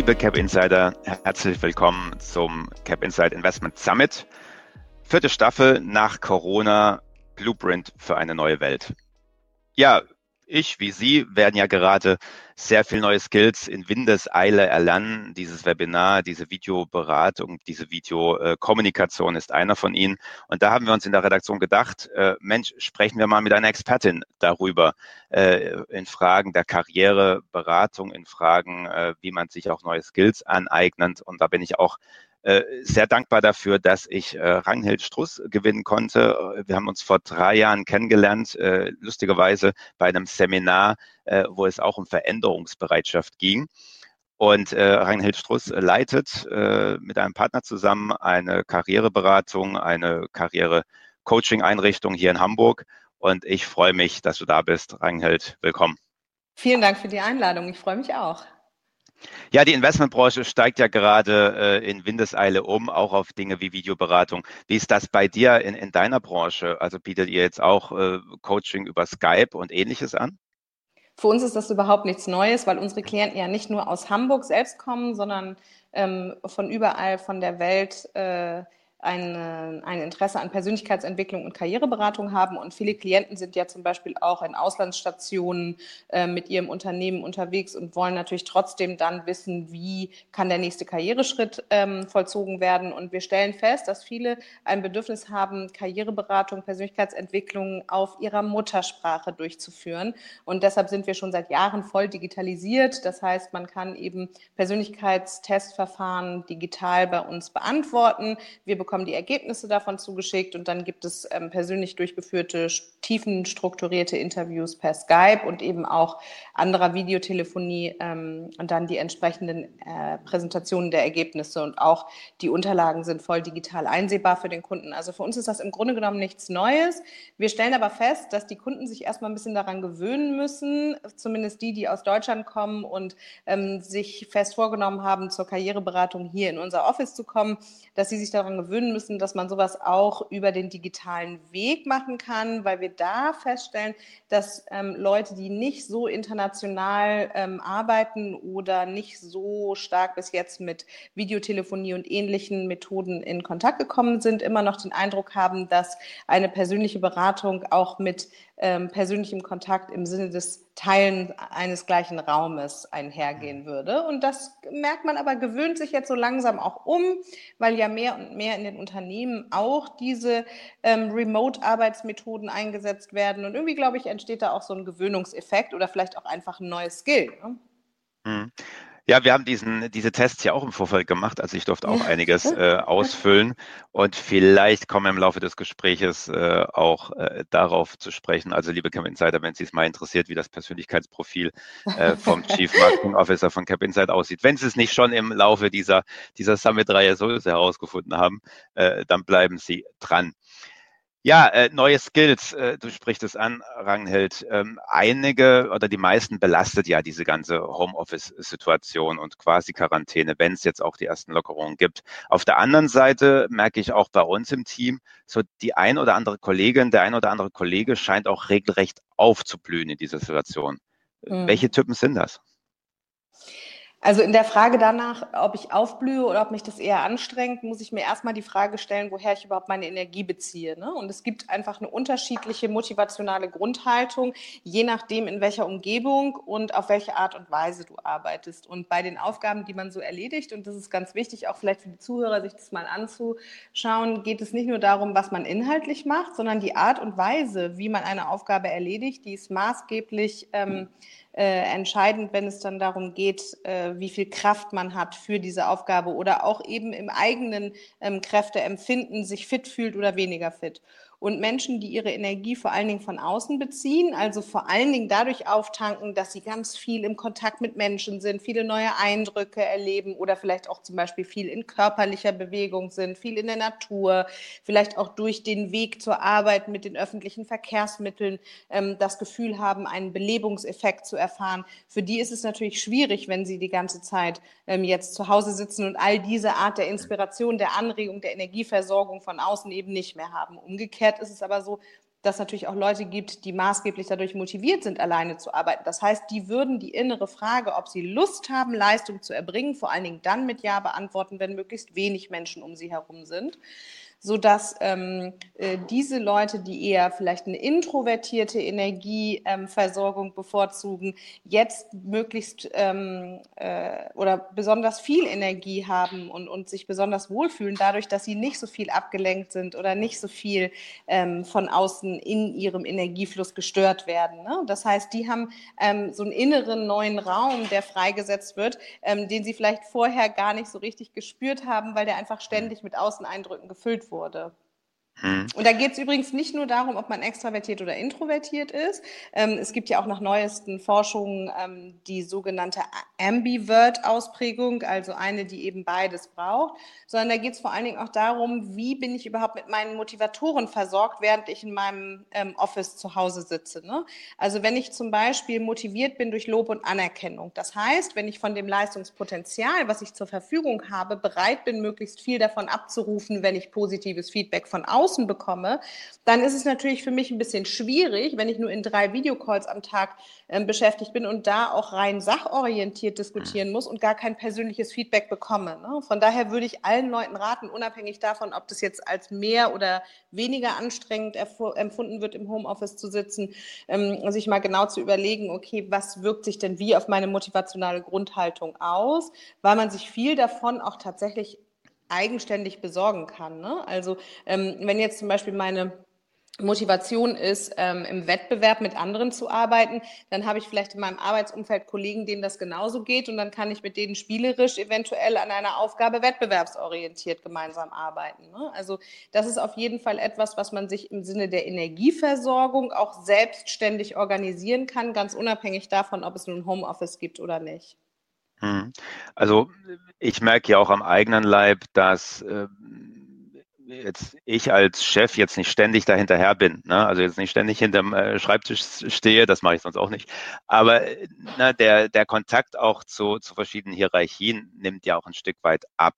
Liebe Cap Insider, herzlich willkommen zum Cap Insider Investment Summit. Vierte Staffel nach Corona, Blueprint für eine neue Welt. Ja, ich wie Sie werden ja gerade sehr viel neue Skills in Windeseile erlernen. Dieses Webinar, diese Videoberatung, diese Videokommunikation ist einer von ihnen. Und da haben wir uns in der Redaktion gedacht, äh, Mensch, sprechen wir mal mit einer Expertin darüber, äh, in Fragen der Karriereberatung, in Fragen, äh, wie man sich auch neue Skills aneignet. Und da bin ich auch äh, sehr dankbar dafür, dass ich äh, Ranghild Struss gewinnen konnte. Wir haben uns vor drei Jahren kennengelernt, äh, lustigerweise bei einem Seminar, äh, wo es auch um Veränderungsbereitschaft ging. Und äh, Ranghild Struss leitet äh, mit einem Partner zusammen eine Karriereberatung, eine Karriere-Coaching-Einrichtung hier in Hamburg. Und ich freue mich, dass du da bist. Ranghild, willkommen. Vielen Dank für die Einladung. Ich freue mich auch. Ja, die Investmentbranche steigt ja gerade äh, in Windeseile um, auch auf Dinge wie Videoberatung. Wie ist das bei dir in, in deiner Branche? Also bietet ihr jetzt auch äh, Coaching über Skype und ähnliches an? Für uns ist das überhaupt nichts Neues, weil unsere Klienten ja nicht nur aus Hamburg selbst kommen, sondern ähm, von überall von der Welt äh, ein, ein Interesse an Persönlichkeitsentwicklung und Karriereberatung haben. Und viele Klienten sind ja zum Beispiel auch in Auslandsstationen äh, mit ihrem Unternehmen unterwegs und wollen natürlich trotzdem dann wissen, wie kann der nächste Karriereschritt ähm, vollzogen werden. Und wir stellen fest, dass viele ein Bedürfnis haben, Karriereberatung, Persönlichkeitsentwicklung auf ihrer Muttersprache durchzuführen. Und deshalb sind wir schon seit Jahren voll digitalisiert. Das heißt, man kann eben Persönlichkeitstestverfahren digital bei uns beantworten. Wir bekommen die Ergebnisse davon zugeschickt und dann gibt es ähm, persönlich durchgeführte, tiefenstrukturierte Interviews per Skype und eben auch anderer Videotelefonie ähm, und dann die entsprechenden äh, Präsentationen der Ergebnisse und auch die Unterlagen sind voll digital einsehbar für den Kunden. Also für uns ist das im Grunde genommen nichts Neues. Wir stellen aber fest, dass die Kunden sich erstmal ein bisschen daran gewöhnen müssen, zumindest die, die aus Deutschland kommen und ähm, sich fest vorgenommen haben, zur Karriereberatung hier in unser Office zu kommen, dass sie sich daran gewöhnen gewöhnen müssen, dass man sowas auch über den digitalen Weg machen kann, weil wir da feststellen, dass ähm, Leute, die nicht so international ähm, arbeiten oder nicht so stark bis jetzt mit Videotelefonie und ähnlichen Methoden in Kontakt gekommen sind, immer noch den Eindruck haben, dass eine persönliche Beratung auch mit ähm, persönlichem Kontakt im Sinne des Teilen eines gleichen Raumes einhergehen würde. Und das merkt man aber, gewöhnt sich jetzt so langsam auch um, weil ja mehr und mehr in den Unternehmen auch diese ähm, Remote-Arbeitsmethoden eingesetzt werden. Und irgendwie, glaube ich, entsteht da auch so ein Gewöhnungseffekt oder vielleicht auch einfach ein neues Skill. Ne? Mhm. Ja, wir haben diesen, diese Tests ja auch im Vorfeld gemacht. Also ich durfte auch einiges äh, ausfüllen und vielleicht kommen wir im Laufe des Gespräches äh, auch äh, darauf zu sprechen. Also liebe Cap Insider, wenn Sie es mal interessiert, wie das Persönlichkeitsprofil äh, vom Chief Marketing Officer von Cap Insider aussieht. Wenn Sie es nicht schon im Laufe dieser, dieser Summit-Reihe so herausgefunden haben, äh, dann bleiben Sie dran. Ja, äh, neue Skills, äh, du sprichst es an, Ranghild. Ähm, einige oder die meisten belastet ja diese ganze Homeoffice-Situation und quasi Quarantäne, wenn es jetzt auch die ersten Lockerungen gibt. Auf der anderen Seite merke ich auch bei uns im Team, so die ein oder andere Kollegin, der ein oder andere Kollege scheint auch regelrecht aufzublühen in dieser Situation. Mhm. Welche Typen sind das? Also in der Frage danach, ob ich aufblühe oder ob mich das eher anstrengt, muss ich mir erstmal die Frage stellen, woher ich überhaupt meine Energie beziehe. Ne? Und es gibt einfach eine unterschiedliche motivationale Grundhaltung, je nachdem, in welcher Umgebung und auf welche Art und Weise du arbeitest. Und bei den Aufgaben, die man so erledigt, und das ist ganz wichtig, auch vielleicht für die Zuhörer, sich das mal anzuschauen, geht es nicht nur darum, was man inhaltlich macht, sondern die Art und Weise, wie man eine Aufgabe erledigt, die ist maßgeblich. Ähm, äh, entscheidend, wenn es dann darum geht, äh, wie viel Kraft man hat für diese Aufgabe oder auch eben im eigenen ähm, Kräfteempfinden sich fit fühlt oder weniger fit und Menschen, die ihre Energie vor allen Dingen von außen beziehen, also vor allen Dingen dadurch auftanken, dass sie ganz viel im Kontakt mit Menschen sind, viele neue Eindrücke erleben oder vielleicht auch zum Beispiel viel in körperlicher Bewegung sind, viel in der Natur, vielleicht auch durch den Weg zur Arbeit mit den öffentlichen Verkehrsmitteln ähm, das Gefühl haben, einen Belebungseffekt zu erfahren. Für die ist es natürlich schwierig, wenn sie die ganze Zeit ähm, jetzt zu Hause sitzen und all diese Art der Inspiration, der Anregung, der Energieversorgung von außen eben nicht mehr haben. Umgekehrt Umgekehrt ist es aber so, dass natürlich auch Leute gibt, die maßgeblich dadurch motiviert sind, alleine zu arbeiten. Das heißt, die würden die innere Frage, ob sie Lust haben, Leistung zu erbringen, vor allen Dingen dann mit Ja beantworten, wenn möglichst wenig Menschen um sie herum sind sodass ähm, äh, diese Leute, die eher vielleicht eine introvertierte Energieversorgung ähm, bevorzugen, jetzt möglichst ähm, äh, oder besonders viel Energie haben und, und sich besonders wohlfühlen, dadurch, dass sie nicht so viel abgelenkt sind oder nicht so viel ähm, von außen in ihrem Energiefluss gestört werden. Ne? Das heißt, die haben ähm, so einen inneren neuen Raum, der freigesetzt wird, ähm, den sie vielleicht vorher gar nicht so richtig gespürt haben, weil der einfach ständig mit Außeneindrücken gefüllt wurde. Hm. Und da geht es übrigens nicht nur darum, ob man extravertiert oder introvertiert ist. Ähm, es gibt ja auch nach neuesten Forschungen ähm, die sogenannte Ambivert-Ausprägung, also eine, die eben beides braucht, sondern da geht es vor allen Dingen auch darum, wie bin ich überhaupt mit meinen Motivatoren versorgt, während ich in meinem ähm, Office zu Hause sitze. Ne? Also wenn ich zum Beispiel motiviert bin durch Lob und Anerkennung, das heißt, wenn ich von dem Leistungspotenzial, was ich zur Verfügung habe, bereit bin, möglichst viel davon abzurufen, wenn ich positives Feedback von außen außen bekomme, dann ist es natürlich für mich ein bisschen schwierig, wenn ich nur in drei Videocalls am Tag äh, beschäftigt bin und da auch rein sachorientiert diskutieren muss und gar kein persönliches Feedback bekomme. Ne? Von daher würde ich allen Leuten raten, unabhängig davon, ob das jetzt als mehr oder weniger anstrengend empfunden wird, im Homeoffice zu sitzen, ähm, sich mal genau zu überlegen, okay, was wirkt sich denn wie auf meine motivationale Grundhaltung aus, weil man sich viel davon auch tatsächlich eigenständig besorgen kann. Ne? Also ähm, wenn jetzt zum Beispiel meine Motivation ist, ähm, im Wettbewerb mit anderen zu arbeiten, dann habe ich vielleicht in meinem Arbeitsumfeld Kollegen, denen das genauso geht und dann kann ich mit denen spielerisch eventuell an einer Aufgabe wettbewerbsorientiert gemeinsam arbeiten. Ne? Also das ist auf jeden Fall etwas, was man sich im Sinne der Energieversorgung auch selbstständig organisieren kann, ganz unabhängig davon, ob es nun Homeoffice gibt oder nicht. Mhm. Also ich merke ja auch am eigenen Leib, dass ähm, jetzt ich als Chef jetzt nicht ständig dahinterher bin, ne? also jetzt nicht ständig hinterm äh, Schreibtisch stehe, das mache ich sonst auch nicht. Aber ne, der, der Kontakt auch zu, zu verschiedenen Hierarchien nimmt ja auch ein Stück weit ab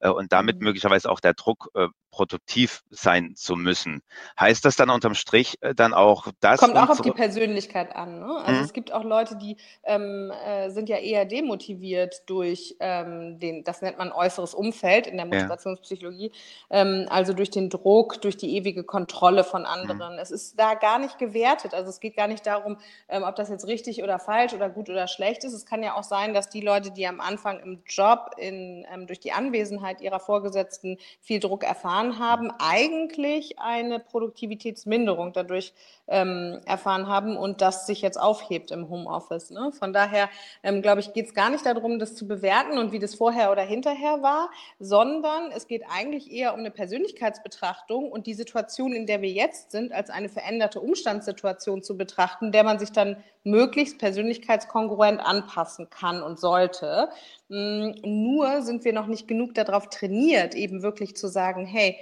äh, und damit mhm. möglicherweise auch der Druck äh, produktiv sein zu müssen. Heißt das dann unterm Strich äh, dann auch das? Kommt auch auf die Persönlichkeit an. Ne? Also mhm. es gibt auch Leute, die ähm, äh, sind ja eher demotiviert durch ähm, den, das nennt man äußeres Umfeld in der Motivationspsychologie, ja. ähm, also durch den Druck, durch die ewige Kontrolle von mhm. anderen. Mhm. Es ist da gar nicht gewertet. Also es geht gar nicht darum, ähm, ob das jetzt richtig oder falsch oder gut oder schlecht ist. Es kann ja auch sein, dass die Leute, die am Anfang im Job in, ähm, durch die Anwesenheit ihrer Vorgesetzten viel Druck erfahren, erfahren haben, eigentlich eine Produktivitätsminderung dadurch ähm, erfahren haben und das sich jetzt aufhebt im Homeoffice. Ne? Von daher, ähm, glaube ich, geht es gar nicht darum, das zu bewerten und wie das vorher oder hinterher war, sondern es geht eigentlich eher um eine Persönlichkeitsbetrachtung und die Situation, in der wir jetzt sind, als eine veränderte Umstandssituation zu betrachten, der man sich dann möglichst persönlichkeitskongruent anpassen kann und sollte. Hm, nur sind wir noch nicht genug darauf trainiert, eben wirklich zu sagen, hey,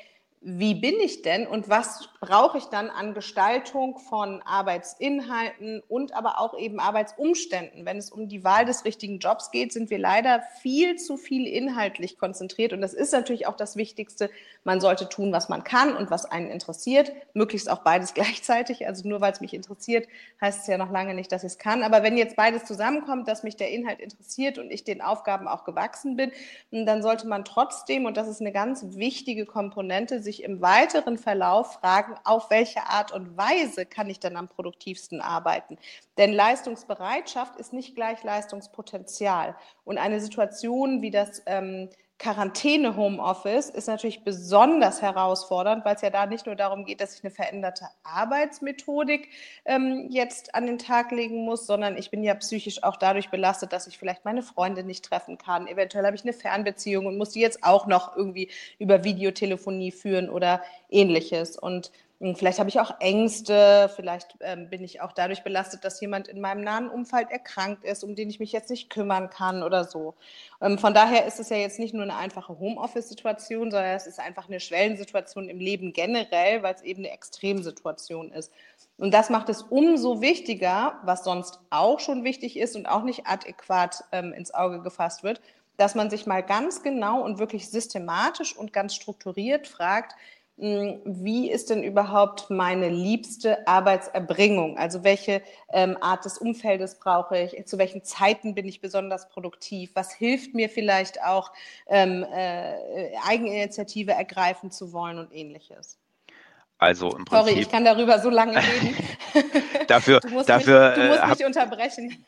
wie bin ich denn und was brauche ich dann an Gestaltung von Arbeitsinhalten und aber auch eben Arbeitsumständen. Wenn es um die Wahl des richtigen Jobs geht, sind wir leider viel zu viel inhaltlich konzentriert und das ist natürlich auch das Wichtigste. Man sollte tun, was man kann und was einen interessiert, möglichst auch beides gleichzeitig. Also nur weil es mich interessiert, heißt es ja noch lange nicht, dass ich es kann. Aber wenn jetzt beides zusammenkommt, dass mich der Inhalt interessiert und ich den Aufgaben auch gewachsen bin, dann sollte man trotzdem, und das ist eine ganz wichtige Komponente, sich sich im weiteren Verlauf fragen, auf welche Art und Weise kann ich denn am produktivsten arbeiten? Denn Leistungsbereitschaft ist nicht gleich Leistungspotenzial. Und eine Situation wie das ähm, Quarantäne-Homeoffice ist natürlich besonders herausfordernd, weil es ja da nicht nur darum geht, dass ich eine veränderte Arbeitsmethodik ähm, jetzt an den Tag legen muss, sondern ich bin ja psychisch auch dadurch belastet, dass ich vielleicht meine Freunde nicht treffen kann. Eventuell habe ich eine Fernbeziehung und muss die jetzt auch noch irgendwie über Videotelefonie führen oder ähnliches. Und vielleicht habe ich auch Ängste, vielleicht ähm, bin ich auch dadurch belastet, dass jemand in meinem nahen Umfeld erkrankt ist, um den ich mich jetzt nicht kümmern kann oder so. Ähm, von daher ist es ja jetzt nicht nur eine einfache Homeoffice-Situation, sondern es ist einfach eine Schwellensituation im Leben generell, weil es eben eine Extremsituation ist. Und das macht es umso wichtiger, was sonst auch schon wichtig ist und auch nicht adäquat ähm, ins Auge gefasst wird, dass man sich mal ganz genau und wirklich systematisch und ganz strukturiert fragt, hm, wie ist denn überhaupt meine liebste Arbeitserbringung? Also welche ähm, Art des Umfeldes brauche ich? Zu welchen Zeiten bin ich besonders produktiv? Was hilft mir vielleicht auch, ähm, äh, Eigeninitiative ergreifen zu wollen und ähnliches? Also im Prinzip. Sorry, ich kann darüber so lange reden. dafür, du musst dafür, mich, du musst äh, mich unterbrechen.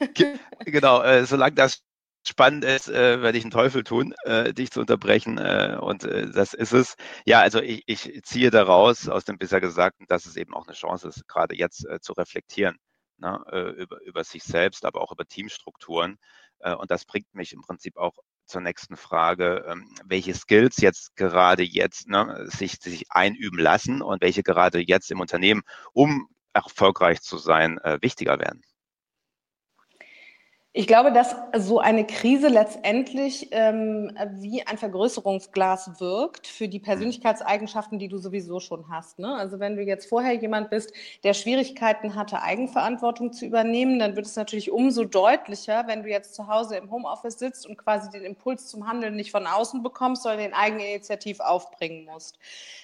genau, äh, solange das spannend ist, äh, werde ich einen Teufel tun, äh, dich zu unterbrechen. Äh, und äh, das ist es. Ja, also ich, ich ziehe daraus aus dem bisher Gesagten, dass es eben auch eine Chance ist, gerade jetzt äh, zu reflektieren ne, äh, über, über sich selbst, aber auch über Teamstrukturen. Äh, und das bringt mich im Prinzip auch zur nächsten Frage, ähm, welche Skills jetzt gerade jetzt ne, sich, sich einüben lassen und welche gerade jetzt im Unternehmen, um erfolgreich zu sein, äh, wichtiger werden. Ich glaube, dass so eine Krise letztendlich ähm, wie ein Vergrößerungsglas wirkt für die Persönlichkeitseigenschaften, die du sowieso schon hast. Ne? Also wenn du jetzt vorher jemand bist, der Schwierigkeiten hatte, Eigenverantwortung zu übernehmen, dann wird es natürlich umso deutlicher, wenn du jetzt zu Hause im Homeoffice sitzt und quasi den Impuls zum Handeln nicht von außen bekommst, sondern den Eigeninitiativ aufbringen musst.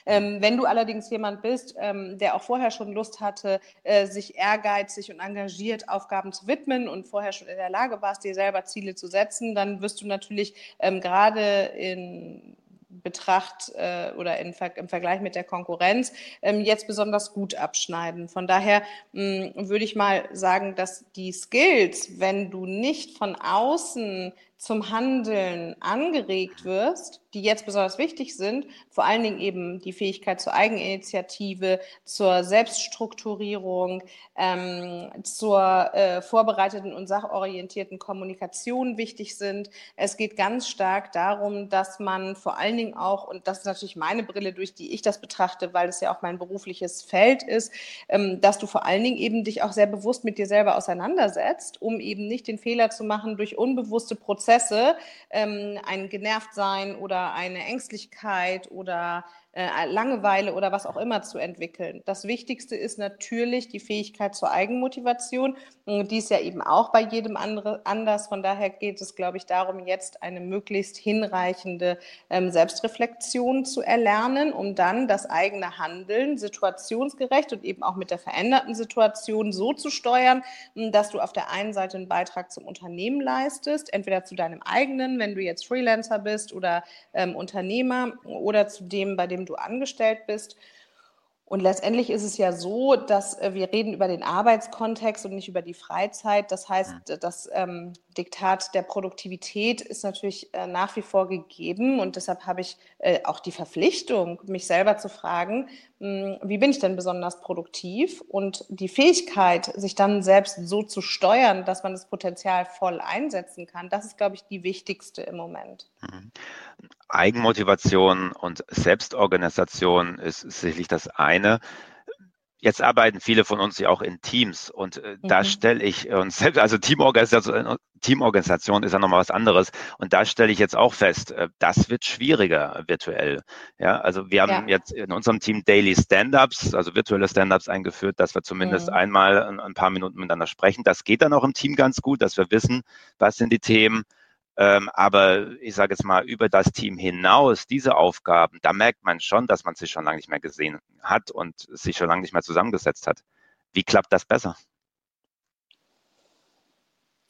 Ähm, wenn du allerdings jemand bist, ähm, der auch vorher schon Lust hatte, äh, sich ehrgeizig und engagiert Aufgaben zu widmen und vorher schon in der Lage Lage warst, dir selber Ziele zu setzen, dann wirst du natürlich ähm, gerade in Betracht äh, oder in, im Vergleich mit der Konkurrenz ähm, jetzt besonders gut abschneiden. Von daher mh, würde ich mal sagen, dass die Skills, wenn du nicht von außen zum Handeln angeregt wirst, die jetzt besonders wichtig sind, vor allen Dingen eben die Fähigkeit zur Eigeninitiative, zur Selbststrukturierung, ähm, zur äh, vorbereiteten und sachorientierten Kommunikation wichtig sind. Es geht ganz stark darum, dass man vor allen Dingen auch, und das ist natürlich meine Brille, durch die ich das betrachte, weil es ja auch mein berufliches Feld ist, ähm, dass du vor allen Dingen eben dich auch sehr bewusst mit dir selber auseinandersetzt, um eben nicht den Fehler zu machen, durch unbewusste Prozesse Prozesse, ähm, ein Genervtsein oder eine Ängstlichkeit oder äh, Langeweile oder was auch immer zu entwickeln. Das Wichtigste ist natürlich die Fähigkeit zur Eigenmotivation. Und die ist ja eben auch bei jedem andere, anders. Von daher geht es, glaube ich, darum, jetzt eine möglichst hinreichende ähm, Selbstreflexion zu erlernen, um dann das eigene Handeln situationsgerecht und eben auch mit der veränderten Situation so zu steuern, dass du auf der einen Seite einen Beitrag zum Unternehmen leistest, entweder zu deinem eigenen, wenn du jetzt Freelancer bist oder ähm, Unternehmer oder zu dem, bei dem dem du angestellt bist. Und letztendlich ist es ja so, dass äh, wir reden über den Arbeitskontext und nicht über die Freizeit. Das heißt, das ähm, Diktat der Produktivität ist natürlich äh, nach wie vor gegeben. Und deshalb habe ich äh, auch die Verpflichtung, mich selber zu fragen, mh, hm, wie bin ich denn besonders produktiv? Und die Fähigkeit, sich dann selbst so zu steuern, dass man das Potenzial voll einsetzen kann, das ist, glaube ich, die wichtigste im Moment. Mhm. Eigenmotivation und Selbstorganisation ist sicherlich das eine. Jetzt arbeiten viele von uns ja auch in Teams und äh, mhm. da stelle ich uns selbst, also Teamorganisation, Teamorganisation ist ja nochmal was anderes und da stelle ich jetzt auch fest, äh, das wird schwieriger virtuell. Ja, also wir haben ja. jetzt in unserem Team Daily Stand-ups, also virtuelle Stand-ups eingeführt, dass wir zumindest mhm. einmal ein, ein, paar Minuten miteinander sprechen. Das geht dann auch im Team ganz gut, dass wir wissen, was sind die Themen, aber ich sage jetzt mal, über das Team hinaus, diese Aufgaben, da merkt man schon, dass man sich schon lange nicht mehr gesehen hat und sich schon lange nicht mehr zusammengesetzt hat. Wie klappt das besser?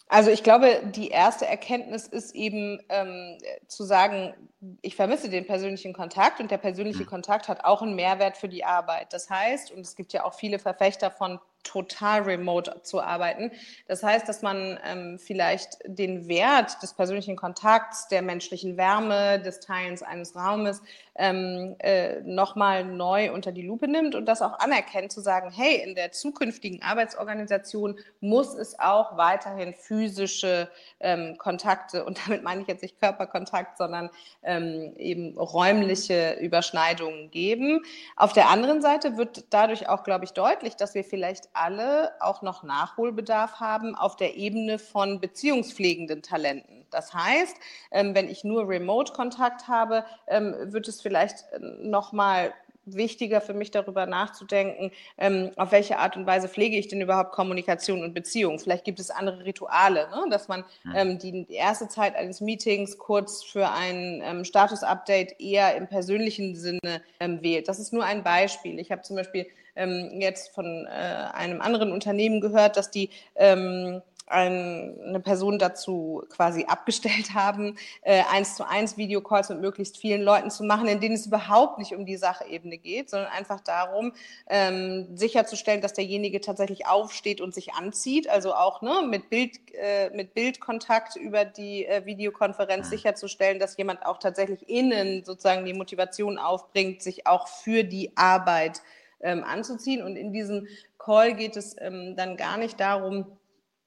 Also ich glaube, die erste Erkenntnis ist eben ähm, zu sagen, ich vermisse den persönlichen Kontakt und der persönliche mhm. Kontakt hat auch einen Mehrwert für die Arbeit. Das heißt, und es gibt ja auch viele Verfechter von total remote zu arbeiten. Das heißt, dass man ähm, vielleicht den Wert des persönlichen Kontakts, der menschlichen Wärme, des Teilens eines Raumes ähm, äh, nochmal neu unter die Lupe nimmt und das auch anerkennt, zu sagen, hey, in der zukünftigen Arbeitsorganisation muss es auch weiterhin physische ähm, Kontakte, und damit meine ich jetzt nicht Körperkontakt, sondern ähm, eben räumliche Überschneidungen geben. Auf der anderen Seite wird dadurch auch, glaube ich, deutlich, dass wir vielleicht alle auch noch Nachholbedarf haben auf der Ebene von beziehungspflegenden Talenten. Das heißt, ähm, wenn ich nur Remote-Kontakt habe, ähm, wird es vielleicht äh, noch mal wichtiger für mich darüber nachzudenken, ähm, auf welche Art und Weise pflege ich denn überhaupt Kommunikation und Beziehung. Vielleicht gibt es andere Rituale, ne? dass man hm. ähm, die erste Zeit eines Meetings kurz für ein ähm, Status-Update eher im persönlichen Sinne ähm, wählt. Das ist nur ein Beispiel. Ich habe zum Beispiel ähm, jetzt von äh, einem anderen Unternehmen gehört, dass die ähm, eine Person dazu quasi abgestellt haben, äh, eins zu eins Videocalls mit möglichst vielen Leuten zu machen, in denen es überhaupt nicht um die Sachebene geht, sondern einfach darum, ähm, sicherzustellen, dass derjenige tatsächlich aufsteht und sich anzieht, also auch ne, mit, Bild, äh, mit Bildkontakt über die äh, Videokonferenz mhm. sicherzustellen, dass jemand auch tatsächlich innen sozusagen die Motivation aufbringt, sich auch für die Arbeit ähm, anzuziehen. Und in diesem Call geht es ähm, dann gar nicht darum,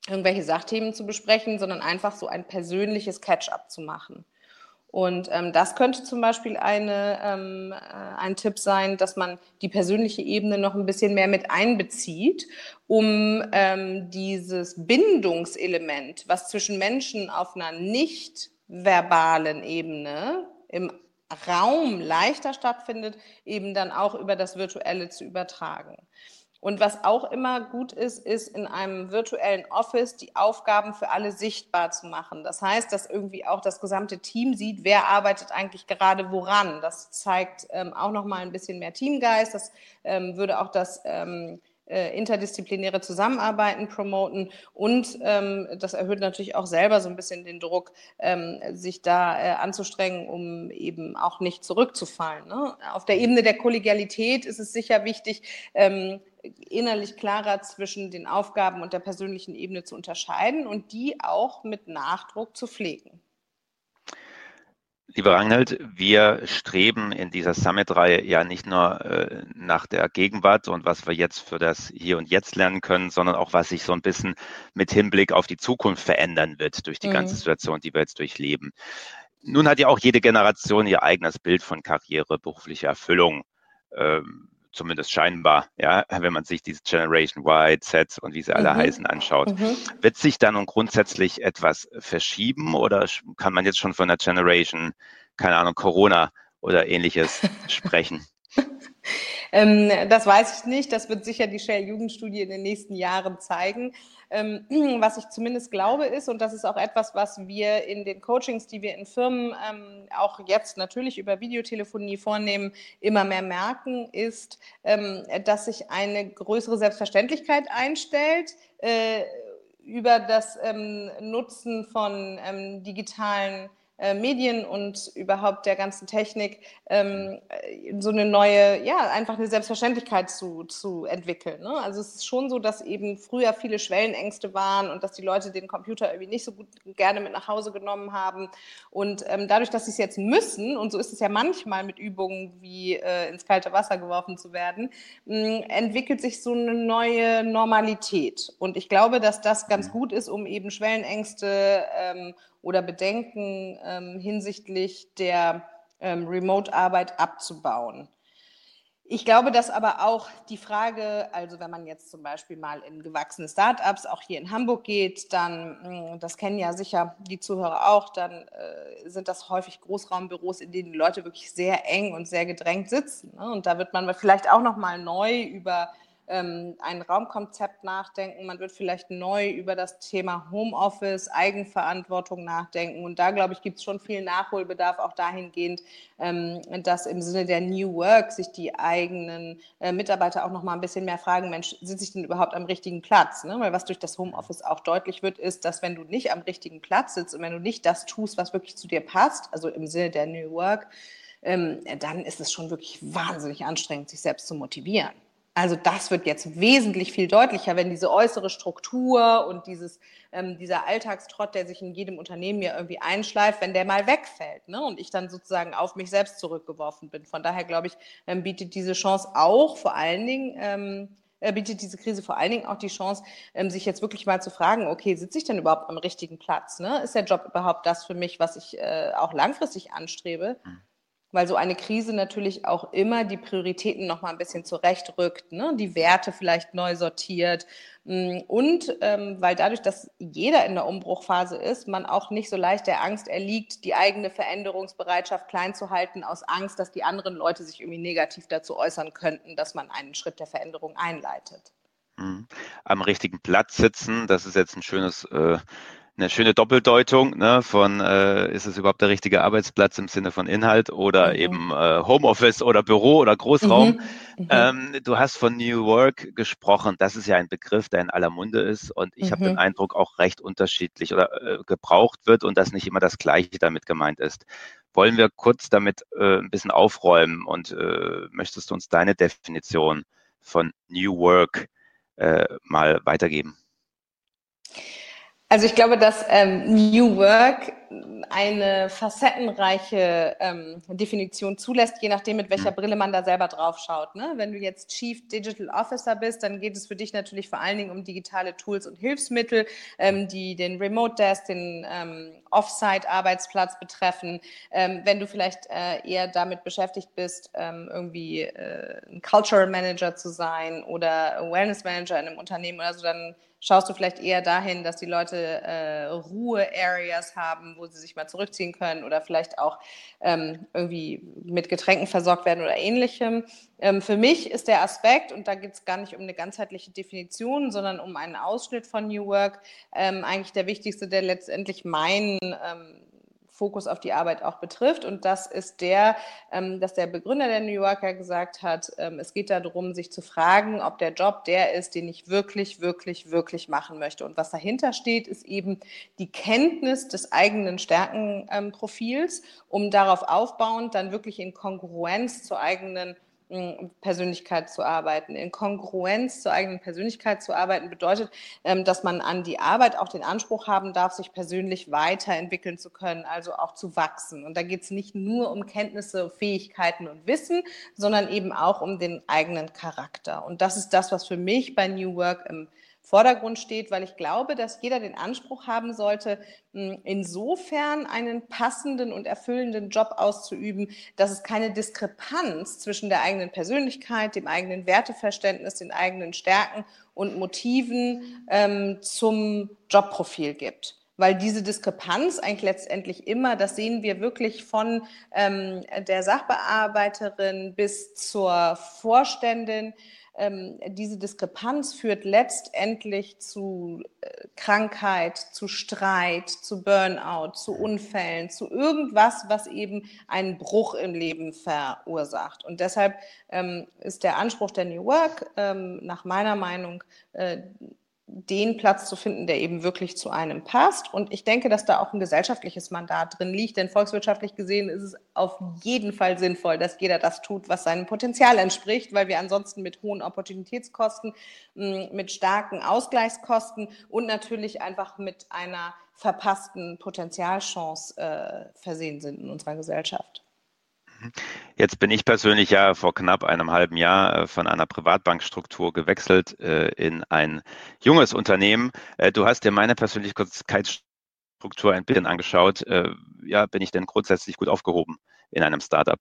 irgendwelche Sachthemen zu besprechen, sondern einfach so ein persönliches Catch-up zu machen. Und ähm, das könnte zum Beispiel eine, ähm, äh, ein Tipp sein, dass man die persönliche Ebene noch ein bisschen mehr mit einbezieht, um ähm, dieses Bindungselement, was zwischen Menschen auf einer nicht verbalen Ebene im Raum leichter stattfindet, eben dann auch über das Virtuelle zu übertragen. Und was auch immer gut ist, ist in einem virtuellen Office die Aufgaben für alle sichtbar zu machen. Das heißt, dass irgendwie auch das gesamte Team sieht, wer arbeitet eigentlich gerade woran. Das zeigt ähm, auch noch mal ein bisschen mehr Teamgeist. Das ähm, würde auch das ähm, äh, interdisziplinäre Zusammenarbeiten promoten und ähm, das erhöht natürlich auch selber so ein bisschen den Druck, ähm, sich da äh, anzustrengen, um eben auch nicht zurückzufallen. Ne? Auf der Ebene der Kollegialität ist es sicher wichtig, ähm, innerlich klarer zwischen den Aufgaben und der persönlichen Ebene zu unterscheiden und die auch mit Nachdruck zu pflegen. Lieber Rangelt, wir streben in dieser Summit-Reihe ja nicht nur äh, nach der Gegenwart und was wir jetzt für das Hier und Jetzt lernen können, sondern auch, was sich so ein bisschen mit Hinblick auf die Zukunft verändern wird durch die mhm. ganze Situation, die wir jetzt durchleben. Nun hat ja auch jede Generation ihr eigenes Bild von Karriere, beruflicher Erfüllung. Ähm, zumindest scheinbar, ja, wenn man sich diese Generation Y, Z und wie sie alle mhm. heißen anschaut. Mhm. Wird sich da nun grundsätzlich etwas verschieben oder kann man jetzt schon von der Generation, keine Ahnung, Corona oder ähnliches sprechen? ähm, das weiß ich nicht. Das wird sicher die Shell-Jugendstudie in den nächsten Jahren zeigen. Ähm, was ich zumindest glaube ist, und das ist auch etwas, was wir in den Coachings, die wir in Firmen ähm, auch jetzt natürlich über Videotelefonie vornehmen, immer mehr merken, ist, ähm, dass sich eine größere Selbstverständlichkeit einstellt. Äh, über das ähm, Nutzen von ähm, digitalen äh, Medien und überhaupt der ganzen Technik ähm, äh, so eine neue, ja, einfach eine Selbstverständlichkeit zu, zu entwickeln. Ne? Also es ist schon so, dass eben früher viele Schwellenängste waren und dass die Leute den Computer irgendwie nicht so gut gerne mit nach Hause genommen haben. Und ähm, dadurch, dass sie es jetzt müssen, und so ist es ja manchmal mit Übungen wie äh, ins kalte Wasser geworfen zu werden, mh, entwickelt sich so eine neue Normalität. Und ich glaube, dass das ganz mhm. gut ist, um eben Schwellenängste ähm, oder Bedenken ähm, hinsichtlich der ähm, Remote-Arbeit abzubauen. Ich glaube, dass aber auch die Frage, also wenn man jetzt zum Beispiel mal in gewachsene Startups, auch hier in Hamburg geht, dann, hm, das kennen ja sicher die Zuhörer auch, dann äh, sind das häufig Großraumbüros, in denen die Leute wirklich sehr eng und sehr gedrängt sitzen. Ne? Und da wird man vielleicht auch noch mal neu über ähm, ein Raumkonzept nachdenken. Man wird vielleicht neu über das Thema Homeoffice, Eigenverantwortung nachdenken. Und da, glaube ich, gibt es schon viel Nachholbedarf, auch dahingehend, ähm, dass im Sinne der New Work sich die eigenen äh, Mitarbeiter auch noch mal ein bisschen mehr fragen, Mensch, sitze ich denn überhaupt am richtigen Platz? Ne? Weil was durch das Homeoffice auch deutlich wird, ist, dass wenn du nicht am richtigen Platz sitzt und wenn du nicht das tust, was wirklich zu dir passt, also im Sinne der New Work, ähm, dann ist es schon wirklich wahnsinnig anstrengend, sich selbst zu motivieren. Also das wird jetzt wesentlich viel deutlicher, wenn diese äußere Struktur und dieses, ähm, dieser Alltagstrott, der sich in jedem Unternehmen ja irgendwie einschleift, wenn der mal wegfällt ne? und ich dann sozusagen auf mich selbst zurückgeworfen bin. Von daher glaube ich, ähm, bietet diese Chance auch vor allen Dingen, ähm, äh, bietet diese Krise vor allen Dingen auch die Chance, ähm, sich jetzt wirklich mal zu fragen, okay, sitze ich denn überhaupt am richtigen Platz? Ne? Ist der Job überhaupt das für mich, was ich äh, auch langfristig anstrebe? Weil so eine Krise natürlich auch immer die Prioritäten noch mal ein bisschen zurechtrückt, ne? die Werte vielleicht neu sortiert mm, und ähm, weil dadurch, dass jeder in der Umbruchphase ist, man auch nicht so leicht der Angst erliegt, die eigene Veränderungsbereitschaft klein zu halten, aus Angst, dass die anderen Leute sich irgendwie negativ dazu äußern könnten, dass man einen Schritt der Veränderung einleitet. Mhm. Am richtigen Platz sitzen, das ist jetzt ein schönes äh, eine schöne Doppeldeutung ne, von, äh, ist es überhaupt der richtige Arbeitsplatz im Sinne von Inhalt oder mhm. eben äh, Homeoffice oder Büro oder Großraum. Mhm. Mhm. Ähm, du hast von New Work gesprochen. Das ist ja ein Begriff, der in aller Munde ist und ich habe den mhm. Eindruck auch recht unterschiedlich oder äh, gebraucht wird und dass nicht immer das Gleiche damit gemeint ist. Wollen wir kurz damit äh, ein bisschen aufräumen und äh, möchtest du uns deine Definition von New Work äh, mal weitergeben? Also ich glaube, dass ähm, New Work eine facettenreiche ähm, Definition zulässt, je nachdem, mit welcher Brille man da selber drauf schaut. Ne? Wenn du jetzt Chief Digital Officer bist, dann geht es für dich natürlich vor allen Dingen um digitale Tools und Hilfsmittel, ähm, die den Remote Desk, den ähm, Offsite-Arbeitsplatz betreffen. Ähm, wenn du vielleicht äh, eher damit beschäftigt bist, ähm, irgendwie äh, ein Cultural Manager zu sein oder Wellness Manager in einem Unternehmen oder so, dann schaust du vielleicht eher dahin, dass die Leute äh, Ruhe-Areas haben, wo sie sich mal zurückziehen können oder vielleicht auch ähm, irgendwie mit Getränken versorgt werden oder ähnlichem. Ähm, für mich ist der Aspekt, und da geht es gar nicht um eine ganzheitliche Definition, sondern um einen Ausschnitt von New Work, ähm, eigentlich der wichtigste, der letztendlich meinen ähm, Fokus auf die Arbeit auch betrifft. Und das ist der, ähm, dass der Begründer der New Yorker gesagt hat, ähm, es geht darum, sich zu fragen, ob der Job der ist, den ich wirklich, wirklich, wirklich machen möchte. Und was dahinter steht, ist eben die Kenntnis des eigenen Stärkenprofils, um darauf aufbauend dann wirklich in Kongruenz zur eigenen Persönlichkeit zu arbeiten. In Kongruenz zur eigenen Persönlichkeit zu arbeiten bedeutet, ähm, dass man an die Arbeit auch den Anspruch haben darf, sich persönlich weiterentwickeln zu können, also auch zu wachsen. Und da geht es nicht nur um Kenntnisse, Fähigkeiten und Wissen, sondern eben auch um den eigenen Charakter. Und das ist das, was für mich bei New Work im Vordergrund steht, weil ich glaube, dass jeder den Anspruch haben sollte, insofern einen passenden und erfüllenden Job auszuüben, dass es keine Diskrepanz zwischen der eigenen Persönlichkeit, dem eigenen Werteverständnis, den eigenen Stärken und Motiven ähm, zum Jobprofil gibt. Weil diese Diskrepanz eigentlich letztendlich immer, das sehen wir wirklich von ähm, der Sachbearbeiterin bis zur Vorständin, ähm, diese Diskrepanz führt letztendlich zu äh, Krankheit, zu Streit, zu Burnout, zu Unfällen, zu irgendwas, was eben einen Bruch im Leben verursacht. Und deshalb ähm, ist der Anspruch der New Work ähm, nach meiner Meinung äh, den Platz zu finden, der eben wirklich zu einem passt. Und ich denke, dass da auch ein gesellschaftliches Mandat drin liegt, denn volkswirtschaftlich gesehen ist es auf jeden Fall sinnvoll, dass jeder das tut, was seinem Potenzial entspricht, weil wir ansonsten mit hohen Opportunitätskosten, mit starken Ausgleichskosten und natürlich einfach mit einer verpassten Potenzialchance äh, versehen sind in unserer Gesellschaft. Jetzt bin ich persönlich ja vor knapp einem halben Jahr äh, von einer Privatbankstruktur gewechselt äh, in ein junges Unternehmen. Äh, du hast dir meine Persönlichkeitsstruktur ein bisschen angeschaut. Ja, bin ich denn grundsätzlich gut aufgehoben in einem Startup?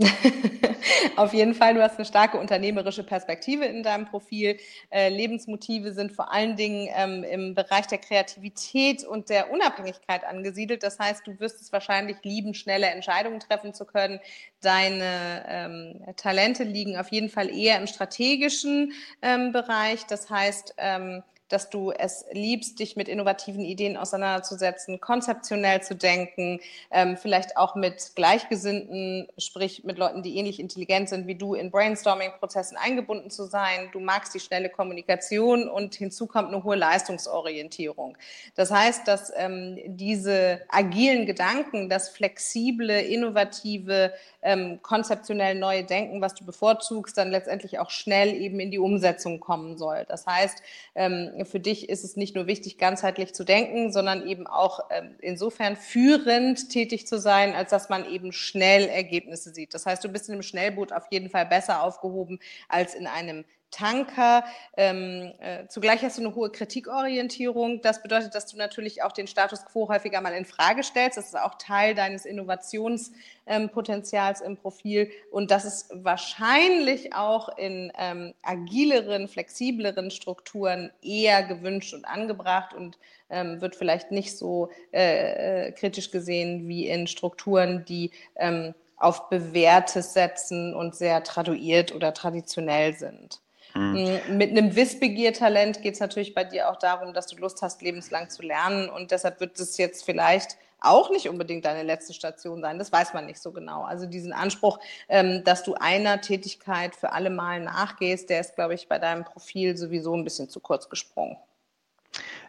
Auf jeden Fall, du hast eine starke unternehmerische Perspektive in deinem Profil. Äh, Lebensmotive sind vor allen Dingen ähm, im Bereich der Kreativität und der Unabhängigkeit angesiedelt. Das heißt, du wirst es wahrscheinlich lieben, schnelle Entscheidungen treffen zu können. Deine ähm, Talente liegen auf jeden Fall eher im strategischen ähm, Bereich. Das heißt, ähm, dass du es liebst, dich mit innovativen Ideen auseinanderzusetzen, konzeptionell zu denken, ähm, vielleicht auch mit Gleichgesinnten, sprich mit Leuten, die ähnlich intelligent sind wie du, in Brainstorming-Prozessen eingebunden zu sein. Du magst die schnelle Kommunikation und hinzu kommt eine hohe Leistungsorientierung. Das heißt, dass ähm, diese agilen Gedanken, das flexible, innovative, ähm, konzeptionell neue Denken, was du bevorzugst, dann letztendlich auch schnell eben in die Umsetzung kommen soll. Das heißt, ähm, für dich ist es nicht nur wichtig, ganzheitlich zu denken, sondern eben auch ähm, insofern führend tätig zu sein, als dass man eben schnell Ergebnisse sieht. Das heißt, du bist in einem Schnellboot auf jeden Fall besser aufgehoben als in einem Tanker. Ähm, äh, zugleich hast du eine hohe Kritikorientierung. Das bedeutet, dass du natürlich auch den Status quo häufiger mal in Frage stellst. Das ist auch Teil deines Innovationspotenzials ähm, im Profil. Und das ist wahrscheinlich auch in ähm, agileren, flexibleren Strukturen eher gewünscht und angebracht und ähm, wird vielleicht nicht so äh, äh kritisch gesehen wie in Strukturen, die ähm, auf Bewährtes setzen und sehr traduiert oder traditionell sind. Mhm. Mit einem Wissbegiertalent geht es natürlich bei dir auch darum, dass du Lust hast, lebenslang zu lernen. Und deshalb wird es jetzt vielleicht auch nicht unbedingt deine letzte Station sein. Das weiß man nicht so genau. Also diesen Anspruch, ähm, dass du einer Tätigkeit für alle Mal nachgehst, der ist, glaube ich, bei deinem Profil sowieso ein bisschen zu kurz gesprungen.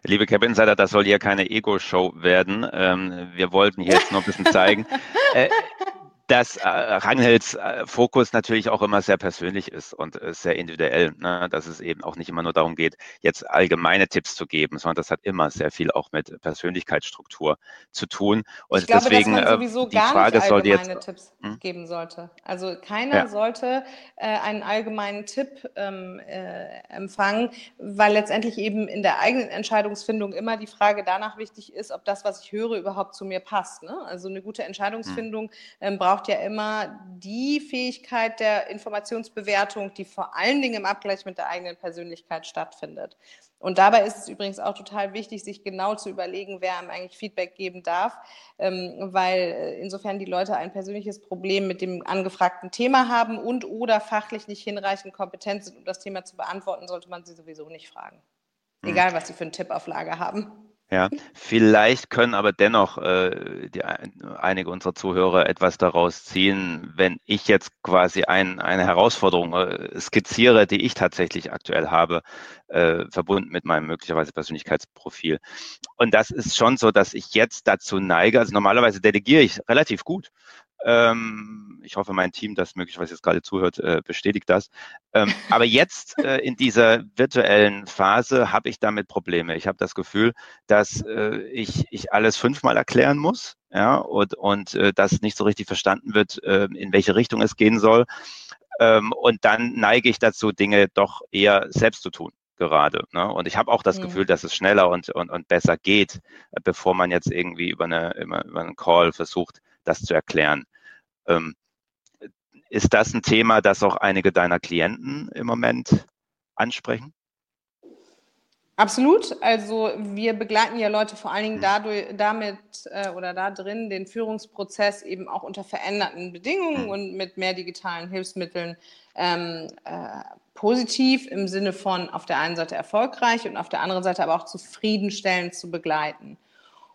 Liebe Cap Insider, das soll hier keine Ego-Show werden. Ähm, wir wollten hier jetzt nur ein bisschen zeigen. äh, dass äh, Ranghelds äh, Fokus natürlich auch immer sehr persönlich ist und äh, sehr individuell, ne? dass es eben auch nicht immer nur darum geht, jetzt allgemeine Tipps zu geben, sondern das hat immer sehr viel auch mit Persönlichkeitsstruktur zu tun. Und ich glaube, deswegen dass man äh, sowieso die gar Frage nicht allgemeine jetzt, Tipps hm? geben sollte. Also keiner ja. sollte äh, einen allgemeinen Tipp ähm, äh, empfangen, weil letztendlich eben in der eigenen Entscheidungsfindung immer die Frage danach wichtig ist, ob das, was ich höre, überhaupt zu mir passt. Ne? Also eine gute Entscheidungsfindung hm. ähm, braucht braucht ja immer die Fähigkeit der Informationsbewertung, die vor allen Dingen im Abgleich mit der eigenen Persönlichkeit stattfindet. Und dabei ist es übrigens auch total wichtig, sich genau zu überlegen, wer einem eigentlich Feedback geben darf, ähm, weil äh, insofern die Leute ein persönliches Problem mit dem angefragten Thema haben und oder fachlich nicht hinreichend kompetent sind, um das Thema zu beantworten, sollte man sie sowieso nicht fragen. Hm. Egal, was sie für einen Tipp auf Lager haben. Ja, vielleicht können aber dennoch äh, die, einige unserer Zuhörer etwas daraus ziehen, wenn ich jetzt quasi ein, eine Herausforderung äh, skizziere, die ich tatsächlich aktuell habe, äh, verbunden mit meinem möglicherweise Persönlichkeitsprofil. Und das ist schon so, dass ich jetzt dazu neige, also normalerweise delegiere ich relativ gut, ich hoffe, mein Team, das möglicherweise jetzt gerade zuhört, äh, bestätigt das. Ähm, aber jetzt äh, in dieser virtuellen Phase habe ich damit Probleme. Ich habe das Gefühl, dass äh, ich, ich alles fünfmal erklären muss, ja, und, und dass nicht so richtig verstanden wird, äh, in welche Richtung es gehen soll. Ähm, und dann neige ich dazu, Dinge doch eher selbst zu tun gerade. Ne? Und ich habe auch das mhm. Gefühl, dass es schneller und, und, und besser geht, bevor man jetzt irgendwie über, eine, über, über einen Call versucht, das zu erklären. Ähm, ist das ein Thema, das auch einige deiner Klienten im Moment ansprechen? Absolut. Also wir begleiten ja Leute vor allen Dingen mhm. dadurch, damit äh, oder da drin den Führungsprozess eben auch unter veränderten Bedingungen mhm. und mit mehr digitalen Hilfsmitteln ähm, äh, positiv im Sinne von auf der einen Seite erfolgreich und auf der anderen Seite aber auch zufriedenstellend zu begleiten.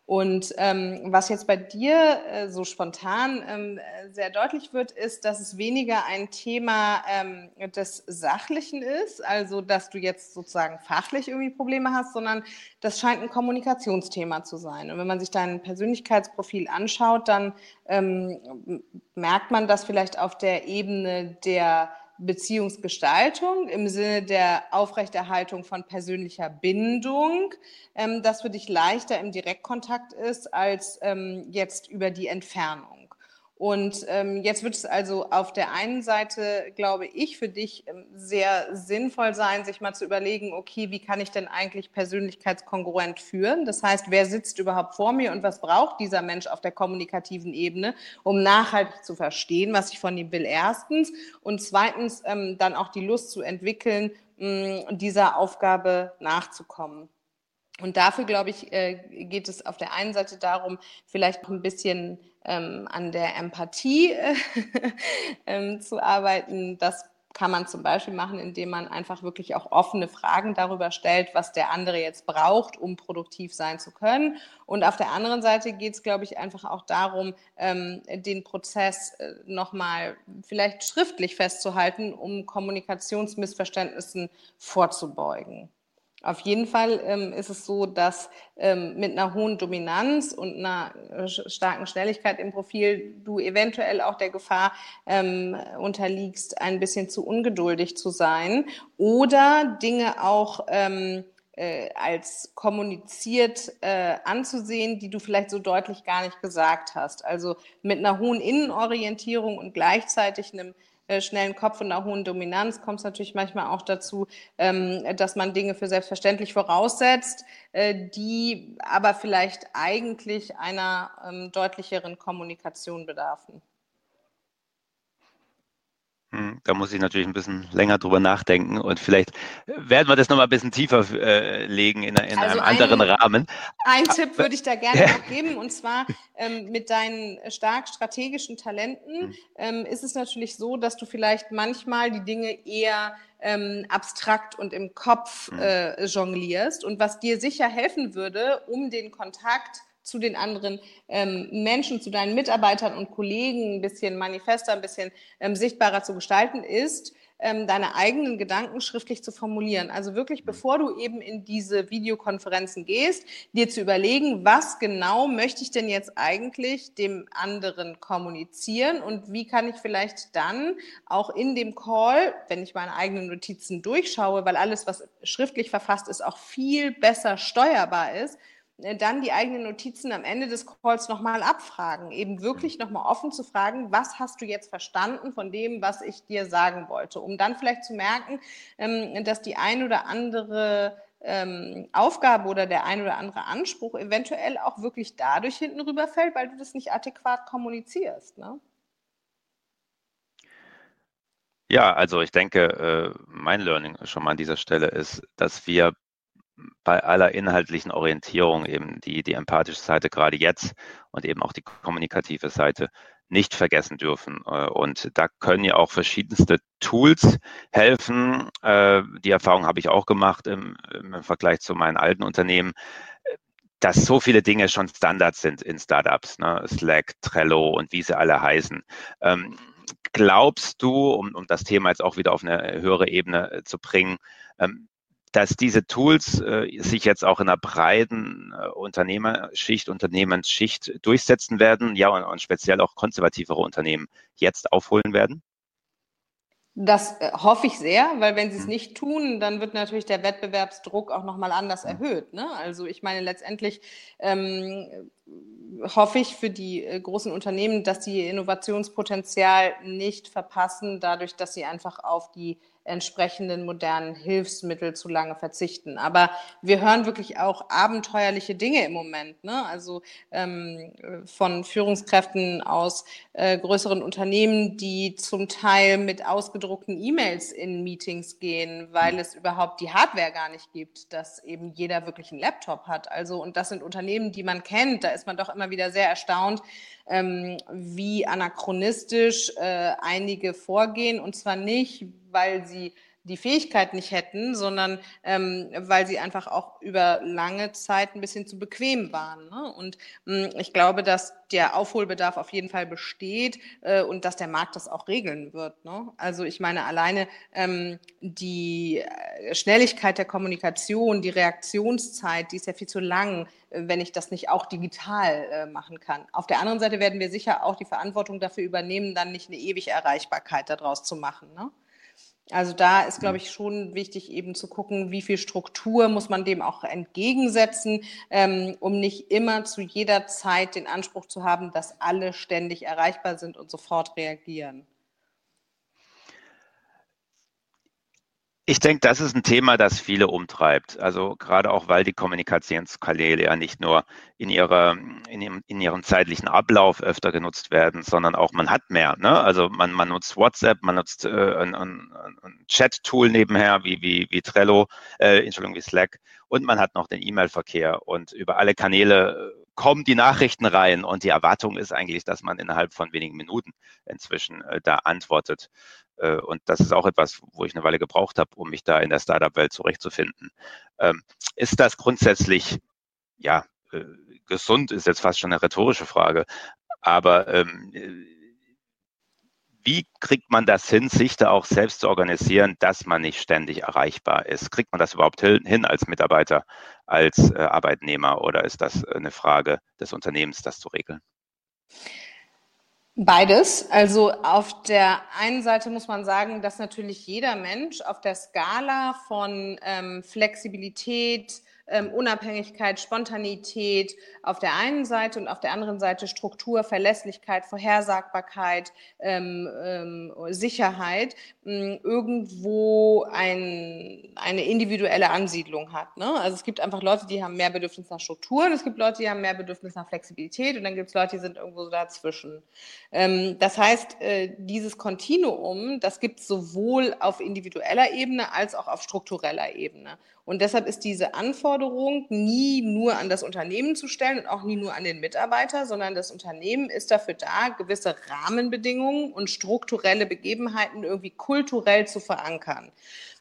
Und ähm, was jetzt bei dir äh, so spontan ähm, sehr deutlich wird, ist, dass es weniger ein Thema ähm, des Sachlichen ist, also dass du jetzt sozusagen fachlich irgendwie Probleme hast, sondern das scheint ein Kommunikationsthema zu sein. Und wenn man sich dein Persönlichkeitsprofil anschaut, dann ähm, merkt man, dass vielleicht auf der Ebene der Beziehungsgestaltung im Sinne der Aufrechterhaltung von persönlicher Bindung, ähm, das für dich leichter im Direktkontakt ist als ähm, jetzt über die Entfernung. Und ähm, jetzt wird es also auf der einen Seite, glaube ich, für dich ähm, sehr sinnvoll sein, sich mal zu überlegen, okay, wie kann ich denn eigentlich persönlichkeitskongruent führen? Das heißt, wer sitzt überhaupt vor mir und was braucht dieser Mensch auf der kommunikativen Ebene, um nachhaltig zu verstehen, was ich von ihm will, erstens. Und zweitens ähm, dann auch die Lust zu entwickeln, mh, dieser Aufgabe nachzukommen. Und dafür, glaube ich, äh, geht es auf der einen Seite darum, vielleicht noch ein bisschen ähm, an der Empathie äh, ähm, zu arbeiten. Das kann man zum Beispiel machen, indem man einfach wirklich auch offene Fragen darüber stellt, was der andere jetzt braucht, um produktiv sein zu können. Und auf der anderen Seite geht es, glaube ich, einfach auch darum, ähm, den Prozess äh, nochmal vielleicht schriftlich festzuhalten, um Kommunikationsmissverständnissen vorzubeugen. Auf jeden Fall ähm, ist es so, dass ähm, mit einer hohen Dominanz und einer äh, starken Schnelligkeit im Profil du eventuell auch der Gefahr ähm, unterliegst, ein bisschen zu ungeduldig zu sein oder Dinge auch ähm, äh, als kommuniziert äh, anzusehen, die du vielleicht so deutlich gar nicht gesagt hast. Also mit einer hohen Innenorientierung und gleichzeitig einem äh, schnellen Kopf und einer hohen Dominanz kommt es natürlich manchmal auch dazu, ähm, dass man Dinge für selbstverständlich voraussetzt, äh, die aber vielleicht eigentlich einer ähm, deutlicheren Kommunikation bedarfen. Hm, da muss ich natürlich ein bisschen länger drüber nachdenken und vielleicht werden wir das nochmal ein bisschen tiefer äh, legen in, in also einem anderen ein, Rahmen. Ein Tipp würde ich da gerne noch geben und zwar ähm, mit deinen stark strategischen Talenten hm. ähm, ist es natürlich so, dass du vielleicht manchmal die Dinge eher ähm, abstrakt und im Kopf hm. äh, jonglierst und was dir sicher helfen würde, um den Kontakt zu den anderen ähm, Menschen, zu deinen Mitarbeitern und Kollegen ein bisschen manifester, ein bisschen ähm, sichtbarer zu gestalten, ist, ähm, deine eigenen Gedanken schriftlich zu formulieren. Also wirklich, mhm. bevor du eben in diese Videokonferenzen gehst, dir zu überlegen, was genau möchte ich denn jetzt eigentlich dem anderen kommunizieren und wie kann ich vielleicht dann auch in dem Call, wenn ich meine eigenen Notizen durchschaue, weil alles, was schriftlich verfasst ist, auch viel besser steuerbar ist, dann die eigenen Notizen am Ende des Calls nochmal abfragen. Eben wirklich nochmal offen zu fragen, was hast du jetzt verstanden von dem, was ich dir sagen wollte, um dann vielleicht zu merken, ähm, dass die ein oder andere ähm, Aufgabe oder der ein oder andere Anspruch eventuell auch wirklich dadurch hinten rüberfällt, weil du das nicht adäquat kommunizierst. Ne? Ja, also ich denke, äh, mein Learning schon mal an dieser Stelle ist, dass wir bei aller inhaltlichen Orientierung eben die, die empathische Seite gerade jetzt und eben auch die kommunikative Seite nicht vergessen dürfen. Äh, und da können ja auch verschiedenste Tools helfen. Äh, die Erfahrung habe ich auch gemacht im, im Vergleich zu meinen alten Unternehmen, dass so viele Dinge schon Standards sind in Startups, ne? Slack, Trello und wie sie alle heißen. Ähm, glaubst du, um, um das Thema jetzt auch wieder auf eine höhere Ebene äh, zu bringen, ähm, dass diese Tools äh, sich jetzt auch in einer breiten äh, Unternehmerschicht, Unternehmensschicht durchsetzen werden, ja, und, und speziell auch konservativere Unternehmen jetzt aufholen werden? Das äh, hoffe ich sehr, weil wenn sie es hm. nicht tun, dann wird natürlich der Wettbewerbsdruck auch nochmal anders hm. erhöht. Ne? Also ich meine, letztendlich ähm, hoffe ich für die äh, großen Unternehmen, dass sie ihr Innovationspotenzial nicht verpassen, dadurch, dass sie einfach auf die entsprechenden modernen Hilfsmittel zu lange verzichten. Aber wir hören wirklich auch abenteuerliche Dinge im Moment. Ne? Also ähm, von Führungskräften aus äh, größeren Unternehmen, die zum Teil mit ausgedruckten E-Mails in Meetings gehen, weil es überhaupt die Hardware gar nicht gibt, dass eben jeder wirklich einen Laptop hat. Also und das sind Unternehmen, die man kennt. Da ist man doch immer wieder sehr erstaunt, ähm, wie anachronistisch äh, einige vorgehen. Und zwar nicht, weil sie die Fähigkeit nicht hätten, sondern ähm, weil sie einfach auch über lange Zeit ein bisschen zu bequem waren. Ne? Und mh, hm, ich glaube, dass der Aufholbedarf auf jeden Fall besteht äh, und dass der Markt das auch regeln wird. Ne? Also ich meine, alleine ähm, die äh, Schnelligkeit der Kommunikation, die Reaktionszeit, die ist ja viel zu lang, äh, wenn ich das nicht auch digital äh, machen kann. Auf der anderen Seite werden wir sicher auch die Verantwortung dafür übernehmen, dann nicht eine ewige Erreichbarkeit daraus zu machen. Ne? Also da ist, glaube ich, schon wichtig, eben zu gucken, wie viel Struktur muss man dem auch entgegensetzen, ähm, um nicht immer zu jeder Zeit den Anspruch zu haben, dass alle ständig erreichbar sind und sofort reagieren. Ich denke, das ist ein Thema, das viele umtreibt. Also gerade auch, weil die Kommunikationskanäle ja nicht nur in, ihrer, in, ihrem, in ihrem zeitlichen Ablauf öfter genutzt werden, sondern auch man hat mehr. Ne? Also man, man nutzt WhatsApp, man nutzt äh, ein, ein, ein Chat-Tool nebenher wie, wie, wie Trello, äh, Entschuldigung, wie Slack und man hat noch den E-Mail-Verkehr und über alle Kanäle äh, kommen die Nachrichten rein und die Erwartung ist eigentlich, dass man innerhalb von wenigen Minuten inzwischen äh, da antwortet. Äh, und das ist auch etwas, wo ich eine Weile gebraucht habe, um mich da in der Startup-Welt zurechtzufinden. Ähm, ist das grundsätzlich, ja, äh, gesund ist jetzt fast schon eine rhetorische Frage, aber ähm, wie kriegt man das hin, sich da auch selbst zu organisieren, dass man nicht ständig erreichbar ist? Kriegt man das überhaupt hin als Mitarbeiter, als äh, Arbeitnehmer oder ist das eine Frage des Unternehmens, das zu regeln? Beides. Also auf der einen Seite muss man sagen, dass natürlich jeder Mensch auf der Skala von ähm, Flexibilität, ähm, Unabhängigkeit, Spontanität auf der einen Seite und auf der anderen Seite Struktur, Verlässlichkeit, Vorhersagbarkeit, ähm, ähm, Sicherheit mh, irgendwo ein, eine individuelle Ansiedlung hat. Ne? Also es gibt einfach Leute, die haben mehr Bedürfnis nach Struktur und es gibt Leute, die haben mehr Bedürfnis nach Flexibilität und dann gibt es Leute, die sind irgendwo so dazwischen. Ähm, das heißt, äh, dieses Kontinuum, das gibt es sowohl auf individueller Ebene als auch auf struktureller Ebene. Und deshalb ist diese Anforderung nie nur an das Unternehmen zu stellen und auch nie nur an den Mitarbeiter, sondern das Unternehmen ist dafür da, gewisse Rahmenbedingungen und strukturelle Begebenheiten irgendwie kulturell zu verankern.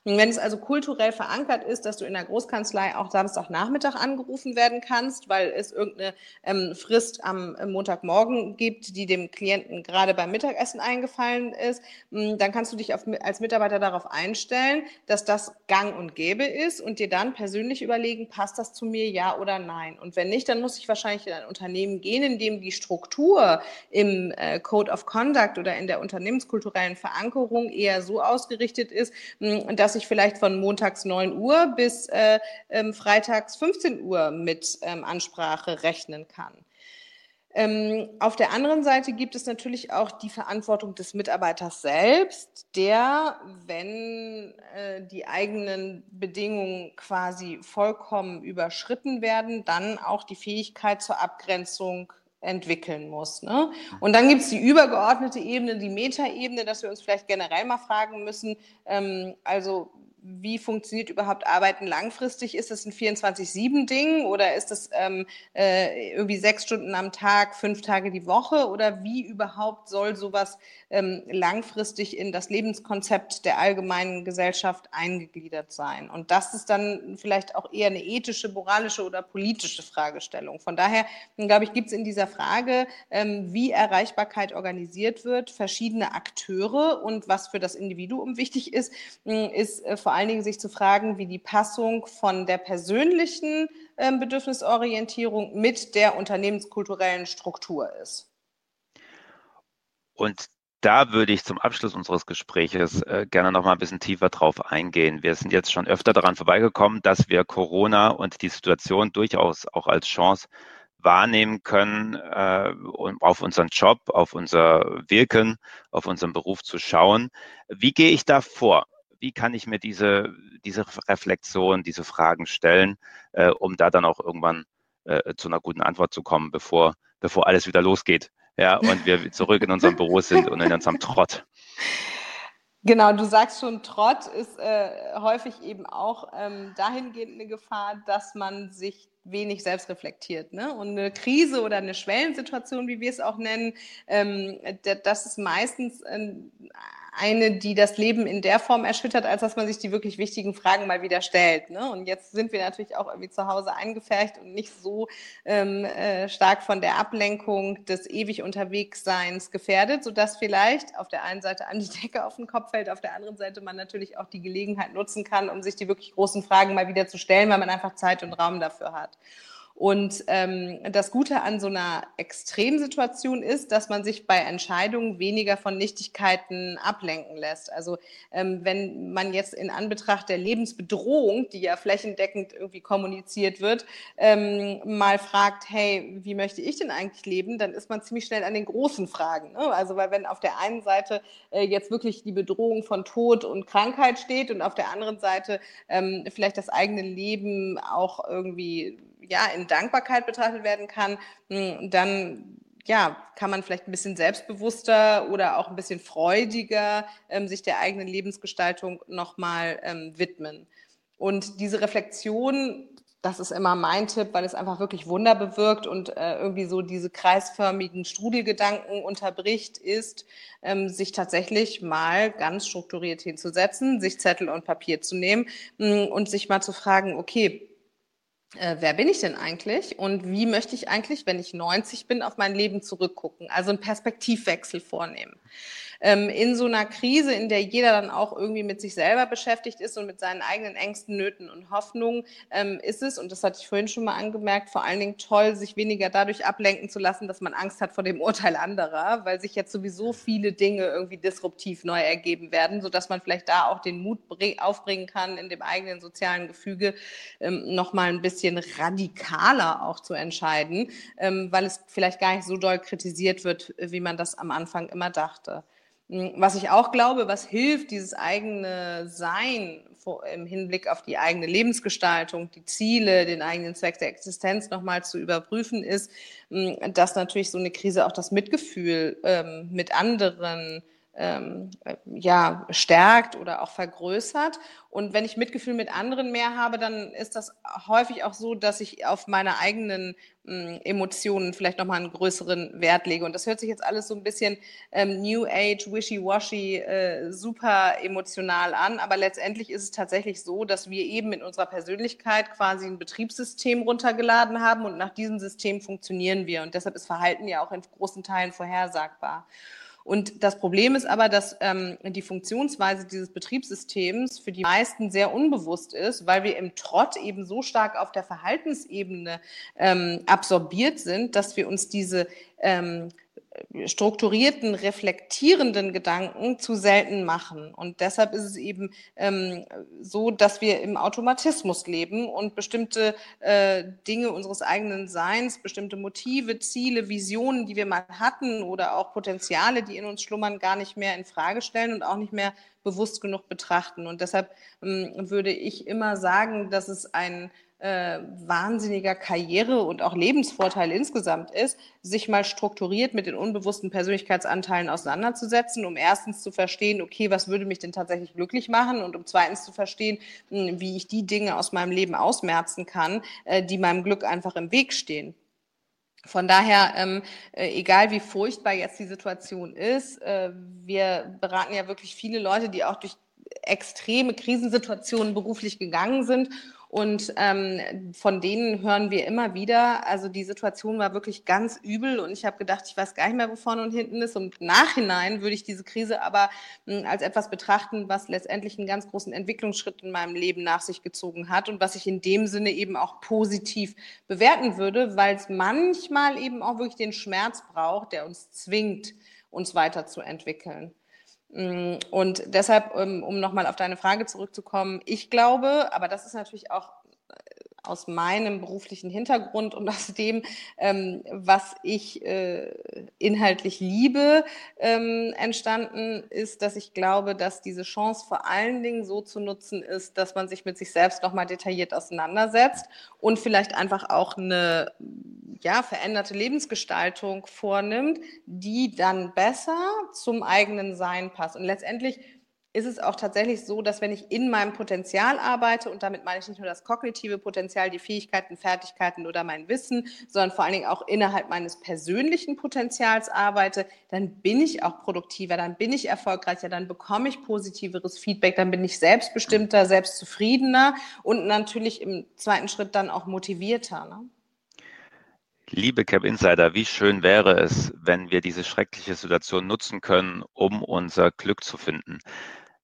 Und wenn es also kulturell verankert ist, dass du in der Großkanzlei auch Samstagnachmittag angerufen werden kannst, weil es irgendeine ähm, Frist am äh, Montagmorgen gibt, die dem Klienten gerade beim Mittagessen eingefallen ist, hm, dann kannst du dich auf, als Mitarbeiter darauf einstellen, dass das gang und gäbe ist und dir dann persönlich überlegen, passt das zu mir, ja oder nein. Und wenn nicht, dann muss ich wahrscheinlich in ein Unternehmen gehen, in dem die Struktur im äh, Code of Conduct oder in der unternehmenskulturellen Verankerung eher so ausgerichtet ist, hm, dass ich vielleicht von montags 9 Uhr bis äh, ähm, freitags 15 Uhr mit ähm, Ansprache rechnen kann. Ähm, auf der anderen Seite gibt es natürlich auch die Verantwortung des Mitarbeiters selbst, der, wenn äh, die eigenen Bedingungen quasi vollkommen überschritten werden, dann auch die Fähigkeit zur Abgrenzung entwickeln muss. Ne? Und dann gibt es die übergeordnete Ebene, die Metaebene, dass wir uns vielleicht generell mal fragen müssen, ähm, also wie funktioniert überhaupt Arbeiten langfristig? Ist das ein 24-7-Ding oder ist das ähm, äh, irgendwie sechs Stunden am Tag, fünf Tage die Woche? Oder wie überhaupt soll sowas ähm, langfristig in das Lebenskonzept der allgemeinen Gesellschaft eingegliedert sein? Und das ist dann vielleicht auch eher eine ethische, moralische oder politische Fragestellung. Von daher, glaube ich, gibt es in dieser Frage, ähm, wie Erreichbarkeit organisiert wird, verschiedene Akteure und was für das Individuum wichtig ist, ist äh, vor allen Dingen sich zu fragen, wie die Passung von der persönlichen äh, Bedürfnisorientierung mit der unternehmenskulturellen Struktur ist. Und da würde ich zum Abschluss unseres Gespräches äh, gerne noch mal ein bisschen tiefer drauf eingehen. Wir sind jetzt schon öfter daran vorbeigekommen, dass wir Corona und die Situation durchaus auch als Chance wahrnehmen können, äh, auf unseren Job, auf unser Wirken, auf unseren Beruf zu schauen. Wie gehe ich da vor? Wie kann ich mir diese, diese Reflexion, diese Fragen stellen, äh, um da dann auch irgendwann äh, zu einer guten Antwort zu kommen, bevor, bevor alles wieder losgeht. Ja, und wir zurück in unserem Büro sind und in unserem Trott. Genau, du sagst schon, Trott ist äh, häufig eben auch ähm, dahingehend eine Gefahr, dass man sich wenig selbst reflektiert. Ne? Und eine Krise oder eine Schwellensituation, wie wir es auch nennen, ähm, das ist meistens ein eine, die das Leben in der Form erschüttert, als dass man sich die wirklich wichtigen Fragen mal wieder stellt. Ne? Und jetzt sind wir natürlich auch irgendwie zu Hause eingefärcht und nicht so ähm, äh, stark von der Ablenkung des ewig Unterwegsseins gefährdet, sodass vielleicht auf der einen Seite an die Decke auf den Kopf fällt, auf der anderen Seite man natürlich auch die Gelegenheit nutzen kann, um sich die wirklich großen Fragen mal wieder zu stellen, weil man einfach Zeit und Raum dafür hat. Und ähm, das Gute an so einer Extremsituation ist, dass man sich bei Entscheidungen weniger von Nichtigkeiten ablenken lässt. Also ähm, wenn man jetzt in Anbetracht der Lebensbedrohung, die ja flächendeckend irgendwie kommuniziert wird, ähm, mal fragt, hey, wie möchte ich denn eigentlich leben, dann ist man ziemlich schnell an den großen Fragen. Ne? Also weil wenn auf der einen Seite äh, jetzt wirklich die Bedrohung von Tod und Krankheit steht und auf der anderen Seite ähm, vielleicht das eigene Leben auch irgendwie ja, in Dankbarkeit betrachtet werden kann, hm, dann ja, kann man vielleicht ein bisschen selbstbewusster oder auch ein bisschen freudiger ähm, sich der eigenen Lebensgestaltung nochmal ähm, widmen. Und diese Reflexion, das ist immer mein Tipp, weil es einfach wirklich Wunder bewirkt und äh, irgendwie so diese kreisförmigen Strudelgedanken unterbricht, ist, ähm, sich tatsächlich mal ganz strukturiert hinzusetzen, sich Zettel und Papier zu nehmen mh, hm, und sich mal zu fragen, okay, äh, wer bin ich denn eigentlich und wie möchte ich eigentlich, wenn ich 90 bin, auf mein Leben zurückgucken? Also einen Perspektivwechsel vornehmen. Ähm, in so einer Krise, in der jeder dann auch irgendwie mit sich selber beschäftigt ist und mit seinen eigenen Ängsten, Nöten und Hoffnungen, ähm, ist es, und das hatte ich vorhin schon mal angemerkt, vor allen Dingen toll, sich weniger dadurch ablenken zu lassen, dass man Angst hat vor dem Urteil anderer, weil sich jetzt sowieso viele Dinge irgendwie disruptiv neu ergeben werden, sodass man vielleicht da auch den Mut aufbringen kann, in dem eigenen sozialen Gefüge ähm, nochmal ein bisschen radikaler auch zu entscheiden, ähm, weil es vielleicht gar nicht so doll kritisiert wird, wie man das am Anfang immer dachte. Hm, was ich auch glaube, was hilft, dieses eigene Sein im Hinblick auf die eigene Lebensgestaltung, die Ziele, den eigenen Zweck der Existenz nochmal zu überprüfen, ist, hm, dass natürlich so eine Krise auch das Mitgefühl ähm, mit anderen ähm, ja, stärkt oder auch vergrößert. Und wenn ich Mitgefühl mit anderen mehr habe, dann ist das häufig auch so, dass ich auf meine eigenen ähm, Emotionen vielleicht nochmal einen größeren Wert lege. Und das hört sich jetzt alles so ein bisschen ähm, New Age, wishy-washy, äh, super emotional an. Aber letztendlich ist es tatsächlich so, dass wir eben in unserer Persönlichkeit quasi ein Betriebssystem runtergeladen haben und nach diesem System funktionieren wir. Und deshalb ist Verhalten ja auch in großen Teilen vorhersagbar. Und das Problem ist aber, dass ähm, die Funktionsweise dieses Betriebssystems für die meisten sehr unbewusst ist, weil wir im Trott eben so stark auf der Verhaltensebene ähm, absorbiert sind, dass wir uns diese ähm, strukturierten, reflektierenden Gedanken zu selten machen. Und deshalb ist es eben ähm, so, dass wir im Automatismus leben und bestimmte äh, Dinge unseres eigenen Seins, bestimmte Motive, Ziele, Visionen, die wir mal hatten oder auch Potenziale, die in uns schlummern, gar nicht mehr in Frage stellen und auch nicht mehr bewusst genug betrachten. Und deshalb ähm, würde ich immer sagen, dass es ein äh, wahnsinniger Karriere- und auch Lebensvorteil insgesamt ist, sich mal strukturiert mit den unbewussten Persönlichkeitsanteilen auseinanderzusetzen, um erstens zu verstehen, okay, was würde mich denn tatsächlich glücklich machen und um zweitens zu verstehen, hm, wie ich die Dinge aus meinem Leben ausmerzen kann, äh, die meinem Glück einfach im Weg stehen. Von daher, ähm, äh, egal wie furchtbar jetzt die Situation ist, äh, wir beraten ja wirklich viele Leute, die auch durch extreme Krisensituationen beruflich gegangen sind und ähm, von denen hören wir immer wieder, also die Situation war wirklich ganz übel und ich habe gedacht, ich weiß gar nicht mehr, wo vorne und hinten ist. Und Nachhinein würde ich diese Krise aber mh, hm, als etwas betrachten, was letztendlich einen ganz großen Entwicklungsschritt in meinem Leben nach sich gezogen hat und was ich in dem Sinne eben auch positiv bewerten würde, weil es manchmal eben auch wirklich den Schmerz braucht, der uns zwingt, uns weiterzuentwickeln. Mm, und deshalb, ähm, um nochmal auf deine Frage zurückzukommen, ich glaube, aber das ist natürlich auch aus meinem beruflichen Hintergrund und aus dem, ähm, was ich äh, inhaltlich liebe, ähm, entstanden ist, dass ich glaube, dass diese Chance vor allen Dingen so zu nutzen ist, dass man sich mit sich selbst nochmal detailliert auseinandersetzt und vielleicht einfach auch eine ja, veränderte Lebensgestaltung vornimmt, die dann besser zum eigenen Sein passt. Und letztendlich ist es auch tatsächlich so, dass wenn ich in meinem Potenzial arbeite, und damit meine ich nicht nur das kognitive Potenzial, die Fähigkeiten, Fertigkeiten oder mein Wissen, sondern vor allen Dingen auch innerhalb meines persönlichen Potenzials arbeite, dann bin ich auch produktiver, dann bin ich erfolgreicher, dann bekomme ich positiveres Feedback, dann bin ich selbstbestimmter, selbstzufriedener und natürlich im zweiten Schritt dann auch motivierter. Ne? Liebe Cap Insider, wie schön wäre es, wenn wir diese schreckliche Situation nutzen können, um unser Glück zu finden.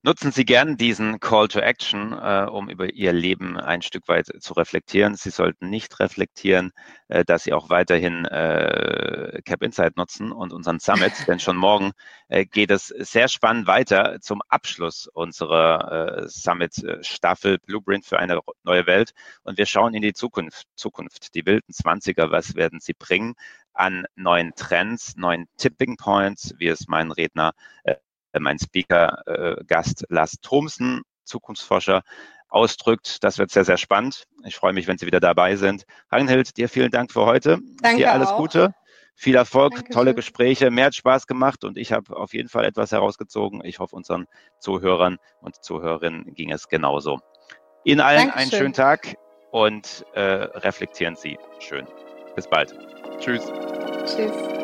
Nutzen Sie gern diesen Call to Action, äh, um über Ihr Leben ein Stück weit zu reflektieren. Sie sollten nicht reflektieren, äh, dass Sie auch weiterhin äh, Cap Insight nutzen und unseren Summit, denn schon morgen äh, geht es sehr spannend weiter zum Abschluss unserer äh, Summit-Staffel Blueprint für eine neue Welt. Und wir schauen in die Zukunft, Zukunft, die wilden Zwanziger, was werden sie bringen? an neuen Trends, neuen Tipping Points, wie es mein Redner äh, äh, mein Speaker-Gast äh, Lars Thomsen, Zukunftsforscher, ausdrückt. Das wird sehr, sehr spannend. Ich freue mich, wenn Sie wieder dabei sind. Ragnhild, dir vielen Dank für heute. Danke dir alles auch. Gute. Viel Erfolg, Dankeschön. tolle Gespräche, mehr hat Spaß gemacht und ich habe auf jeden Fall etwas herausgezogen. Ich hoffe, unseren Zuhörern und Zuhörerinnen ging es genauso. Ihnen allen Dankeschön. einen schönen Tag und äh, reflektieren Sie schön. Bis bald. Tschüss. Tschüss.